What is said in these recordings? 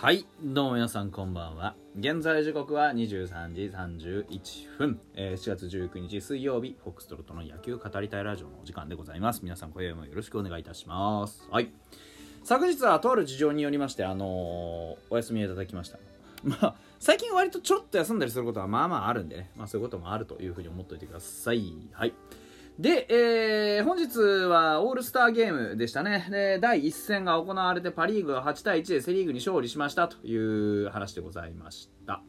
はいどうも皆さんこんばんは。現在時刻は23時31分、えー、7月19日水曜日フォックストロットの野球語りたいラジオのお時間でございます。皆さん今夜もよろしくお願いいたします。はい。昨日はとある事情によりましてあのー、お休みいただきました。まあ最近割とちょっと休んだりすることはまあまああるんでね、まあ、そういうこともあるというふうに思っておいてください。はい。で、えー、本日はオールスターゲームでしたね。で、第1戦が行われてパ・リーグが8対1でセ・リーグに勝利しましたという話でございました。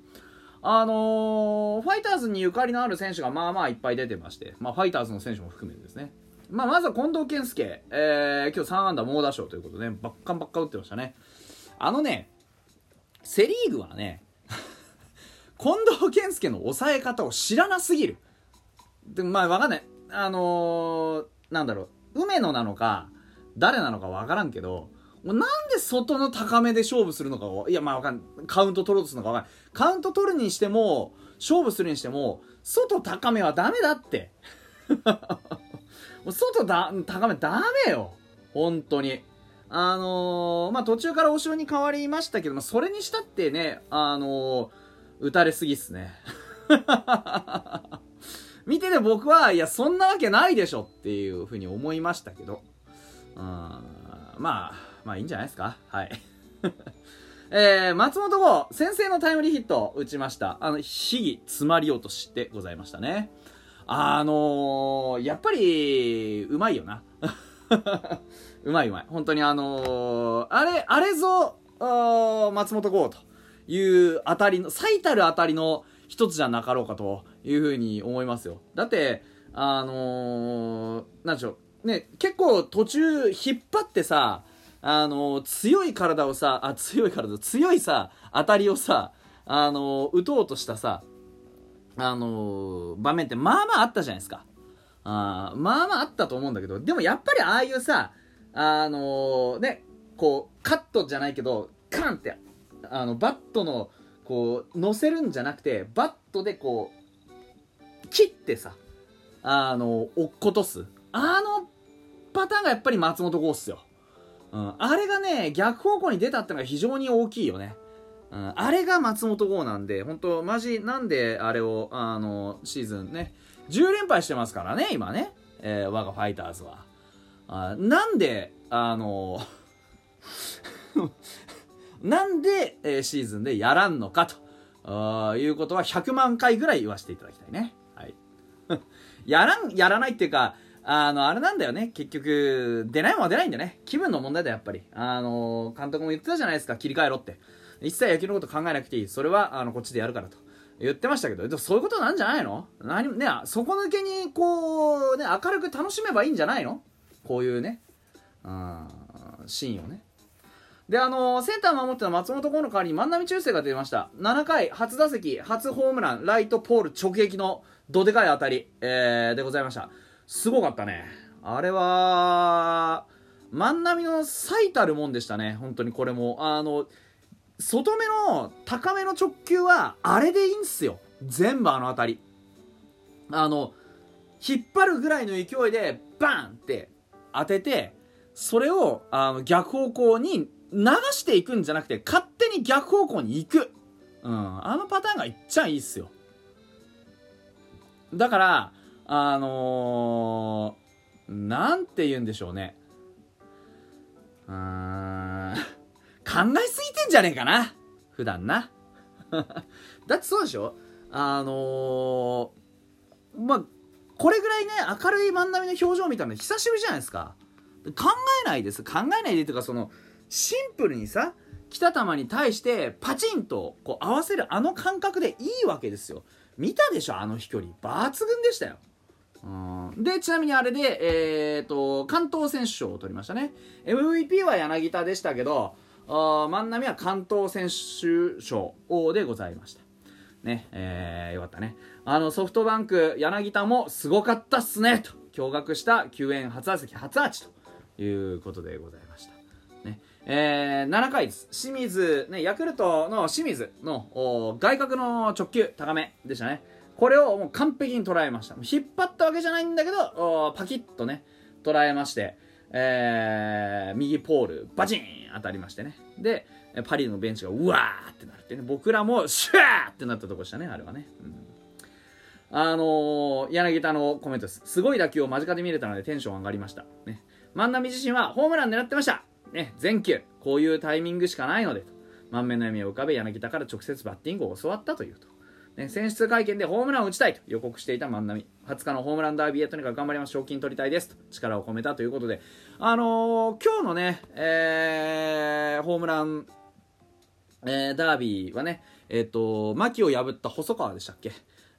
あのー、ファイターズにゆかりのある選手がまあまあいっぱい出てまして、まあ、ファイターズの選手も含めてですね。まあ、まずは近藤健介、えー、今日3安打猛打賞ということで、ね、ばっかんばっか打ってましたね。あのね、セ・リーグはね、近藤健介の抑え方を知らなすぎる。でまあわかんない。あのー、なんだろう、梅野なのか、誰なのかわからんけど、もうなんで外の高めで勝負するのかを、いや、まあわかんカウント取ろうとするのかわかんない。カウント取るにしても、勝負するにしても、外高めはダメだって。も う外だ、高めダメよ。本当に。あのー、まあ、途中からお城に変わりましたけど、まあ、それにしたってね、あのー、打たれすぎっすね。見てて僕は、いや、そんなわけないでしょっていうふうに思いましたけど、うん、まあ、まあいいんじゃないですか。はい。えー、松本剛、先制のタイムリーヒット打ちました。あの、秘技詰まり落としでございましたね。あのー、やっぱり、うまいよな。うまいうまい。本当にあのー、あれ、あれぞ、松本剛という当たりの、最たる当たりの一つじゃなかろうかというふうに思いますよ。だって、あのー、なんでしょう、ね、結構途中引っ張ってさ、あのー、強い体をさ、あ、強い体、強いさ、当たりをさ、あのー、打とうとしたさ、あの場面ってまあまああったじゃないですか。あまあまああったと思うんだけど、でもやっぱりああいうさ、あのね、こう、カットじゃないけど、カンって、あの、バットの、こう、乗せるんじゃなくて、バットでこう、切ってさ、あの、落っことす。あのパターンがやっぱり松本剛っすよ。うん。あれがね、逆方向に出たってのが非常に大きいよね。うん。あれが松本剛なんで、本当マジ、なんであれを、あの、シーズンね、10連敗してますからね、今ね。えー、我がファイターズは。あなんで、あの なんで、えー、シーズンでやらんのかということは100万回ぐらい言わせていただきたいね。やらん、やらないっていうか、あの、あれなんだよね。結局、出ないもんは出ないんだよね。気分の問題だよ、やっぱり。あの、監督も言ってたじゃないですか、切り替えろって。一切野球のこと考えなくていい。それは、あの、こっちでやるからと。言ってましたけど、でもそういうことなんじゃないの？何ね、底抜けに、こう、ね、明るく楽しめばいいんじゃないの？こういうね、うん、シーンをね。で、あのー、センター守ってた松本剛の代わりに万波中正が出ました。7回、初打席、初ホームラン、ライトポール直撃のどでかい当たり、えー、でございました。すごかったね。あれは、万波の最たるもんでしたね。本当にこれも。あの、外目の高めの直球は、あれでいいんすよ。全部あの当たり。あの、引っ張るぐらいの勢いで、バンって当てて、それをあの逆方向に流していくんじゃなくて、勝手に逆方向に行く。うん。あのパターンがいっちゃいいっすよ。だから、あのー、なんて言うんでしょうね。うーん。考えすぎてんじゃねえかな。普段な。だってそうでしょあのー、まあ、これぐらいね、明るい万波の表情みたいなの久しぶりじゃないですか。考えないです。考えないでっていうか、その、シンプルにさ来た球に対してパチンとこう合わせるあの感覚でいいわけですよ見たでしょあの飛距離。抜群でしたよ。うん。でちなみにあれで、えーと、関東選手賞を取りましたね。MVP は柳田でしたけどあ万波は関東選手賞でございました。ねえー、よかったね。あのソフトバンク柳田もすごかったっすねと。驚愕した救援初打席初アーチということでございました。ね。えー、7回です。清水、ね、ヤクルトの清水の外角の直球、高めでしたね。これをもう完璧に捉えました。引っ張ったわけじゃないんだけど、パキッとね、捉えまして、えー、右ポール、バチン当たりましてね。で、パ・リのベンチがうわーってなるってね僕らもシューってなったとこでしたねあれはね、うんあのー、柳田のコメントです。すごい打球を間近で見れたのでテンション上がりました。ね。万波自身はホームラン狙ってました。ね。全球。こういうタイミングしかないのでと。満面の笑みを浮かべ柳田から直接バッティングを教わったというと。ね、選出会見でホームランを打ちたいと予告していた万波。20日のホームランダービーへとにかく頑張ります。賞金取りたいですと力を込めたということで。あのー、今日のね、えー、ホームラン、えー、ダービーはね、えっ、ー、と、牧を破った細川でしたっけ？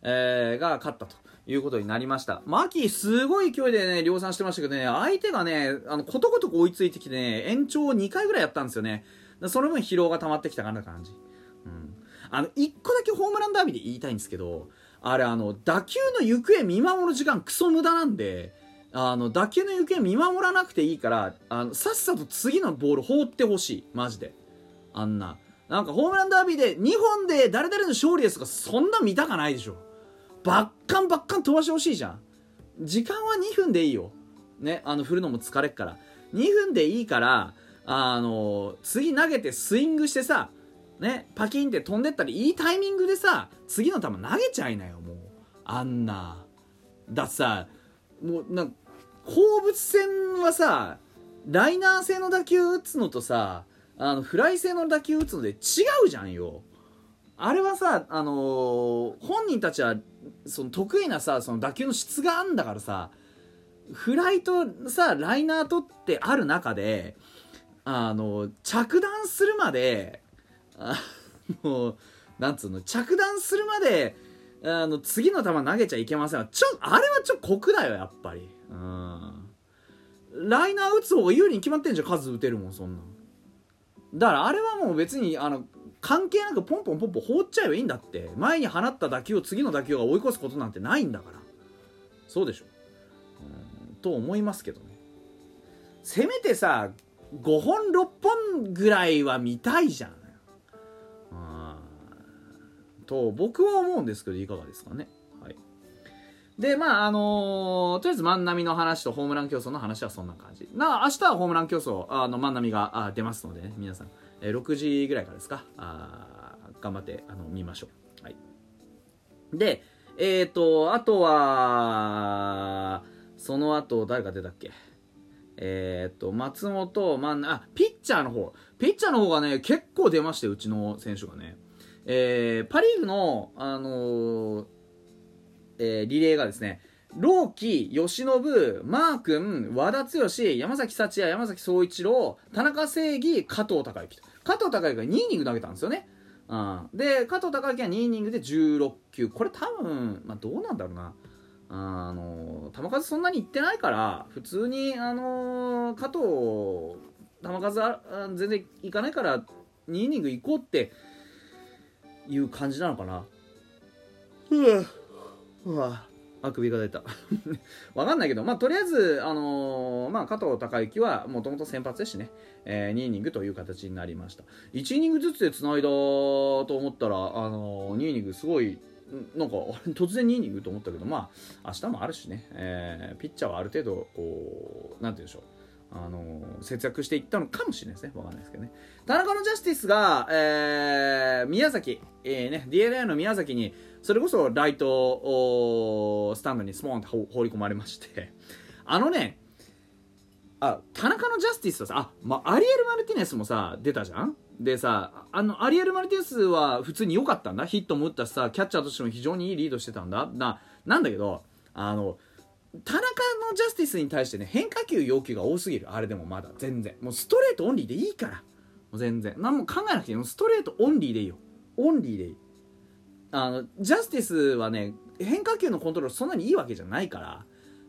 えー、が勝ったということになりました。牧、すごい勢いでね、量産してましたけどね、相手がね、あの、ことごとく追いついてきてね、延長2回ぐらいやったんですよね。その分疲労が溜まってきたかな感じ。うん。あの、1個だけホームランダービーで言いたいんですけど、あれ、あの、打球の行方見守る時間クソ無駄なんで、あの、打球の行方見守らなくていいから、あの、さっさと次のボール放ってほしい。マジで。あんな。なんかホームランダービーで2本で誰々の勝利ですとか、そんな見たかないでしょ。ばっかんばっかん飛ばしてほしいじゃん。時間は2分でいいよ。ねあの振るのも疲れっから。2分でいいからあの次投げてスイングしてさねパキンって飛んでったらいいタイミングでさ次の球投げちゃいなよもう。あんな。だってさもうなん放物線はさライナー性の打球打つのとさあのフライ性の打球打つので違うじゃんよ。あれはさ、あのー、本人たちはその得意なさその打球の質があんだからさフライとさライナーとってある中であの着弾するまであのなんつうの着弾するまであの次の球投げちゃいけませんちょあれはちょ酷だよやっぱり。うん。ライナー打つ方が有利に決まってんじゃん数打てるもんそんなんだからあれはもう別にあの関係なくポンポンポンポン放っちゃえばいいんだって。前に放った打球を次の打球が追い越すことなんてないんだから。そうでしょ。うんと思いますけどね。せめてさ5本6本ぐらいは見たいじゃん。と僕は思うんですけどいかがですかね。はい。でまああのー、とりあえず万波の話とホームラン競争の話はそんな感じ。な明日はホームラン競争あの万波があ出ますのでね皆さん。え6時ぐらいからですか？あ頑張ってあの見ましょう、はい、でえっ、ー、とあとはその後誰が出たっけ？えっ、ー、と松本まあピッチャーの方。ピッチャーの方がね結構出ましてうちの選手がね。えー、パ・リーグの、あのー、えー、リレーがですね朗希、由伸、マー君、和田剛、山崎幸也、山崎総一郎、田中正義、加藤孝之。加藤孝之が2イニング投げたんですよね。うん、で、加藤孝之は2イニングで16球。これ多分、まあ、どうなんだろうな。あの、球数そんなにいってないから、普通に、あの加藤、球数あ全然いかないから、2イニング行こうっていう感じなのかな。うわ、うわ。あくびが出た。わかんないけど、まあ、とりあえず、あのー、まあ、加藤隆之はもともと先発ですしね、えー、2イニングという形になりました。1イニングずつでつないだと思ったら、あのー、2イニングすごいなんか突然2イニングと思ったけどまあ明日もあるしね、えー、ピッチャーはある程度こうなんて言うんでしょう。あの節約していったのかもしれないですね。わかんないですけどね。田中のジャスティスが、えー、宮崎、えー、ね、DNA の宮崎に、それこそライトスタンドにスポーンと放り込まれましてあのねあ田中のジャスティスはさあ、まあ、アリエル・マルティネスもさ出たじゃん？でさあのアリエル・マルティネスは普通に良かったんだヒットも打ったしさキャッチャーとしても非常にいいリードしてたんだななんだけどあの田中のジャスティスに対してね変化球要求が多すぎる。あれでもまだ全然。もうストレートオンリーでいいから。もう全然。何も考えなくていいストレートオンリーでいいよ。オンリーでいい。あのジャスティスはね変化球のコントロールそんなにいいわけじゃないから。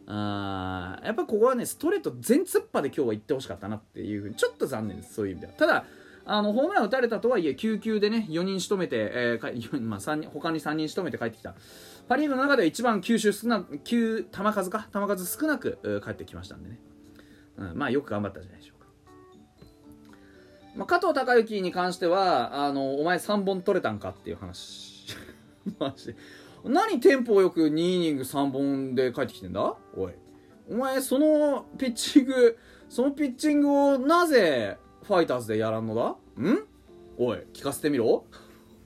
あやっぱここはねストレート全突破で今日は行ってほしかったなっていうふうにちょっと残念です。そういう意味では。ただあのホームラン打たれたとはいえ9球でね4人仕留めて、えー まあ、3人他に3人仕留めて帰ってきた。パ・リーグの中では一番球種少な球球数か球数少なく帰ってきましたんでね、うん、まあよく頑張ったじゃないでしょうか、まあ、加藤隆之に関してはあのお前3本取れたんかっていう話。マジで。何テンポよく2イニング3本で帰ってきてんだ？おい。お前そのピッチングそのピッチングをなぜファイターズでやらんのだ？ん？おい聞かせてみろ。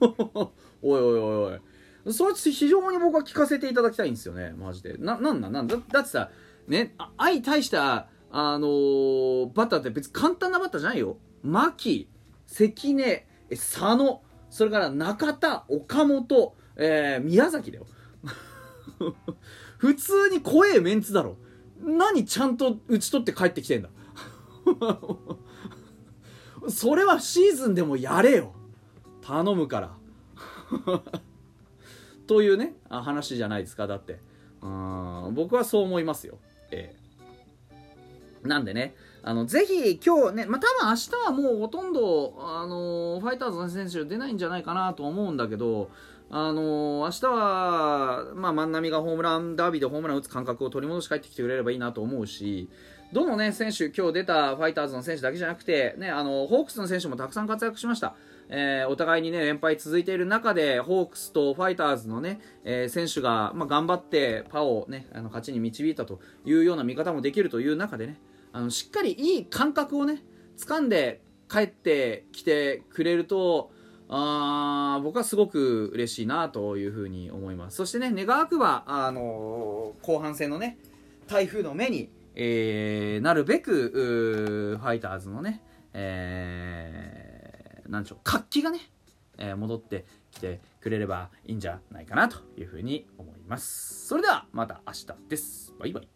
おいおいおいおい。それ非常に僕は聞かせていただきたいんですよね。マジで。ななんなん？なんだ？だってさね相対したあのー、バッターって別に簡単なバッターじゃないよ。牧関根佐野それから中田岡本、えー、宮崎だよ。普通に怖えメンツだろ。何ちゃんと打ち取って帰ってきてんだ？それはシーズンでもやれよ。頼むから。というね話じゃないですか。だって。うん僕はそう思いますよ。ええ。なんでねあのぜひ今日ね、まあ、多分明日はもうほとんど、あのファイターズの選手出ないんじゃないかなと思うんだけど、あの明日は、まあ、万波がホームランダービーでホームラン打つ感覚を取り戻し帰ってきてくれればいいなと思うし、どのね、選手、今日出たファイターズの選手だけじゃなくて、ね、あの、ホークスの選手もたくさん活躍しました。えー、お互いにね、連敗続いている中で、ホークスとファイターズのね、えー、選手が、まあ、頑張ってパをね、あの、勝ちに導いたというような見方もできるという中でね、あの、しっかりいい感覚をね、掴んで帰ってきてくれると、あ僕はすごく嬉しいなというふうに思います。そしてね、願わくば、あのー、後半戦のね、台風の目に、えー、なるべくファイターズのね、えー、なんでしょう活気がね、えー、戻ってきてくれればいいんじゃないかなというふうに思います。それではまた明日です。バイバイ。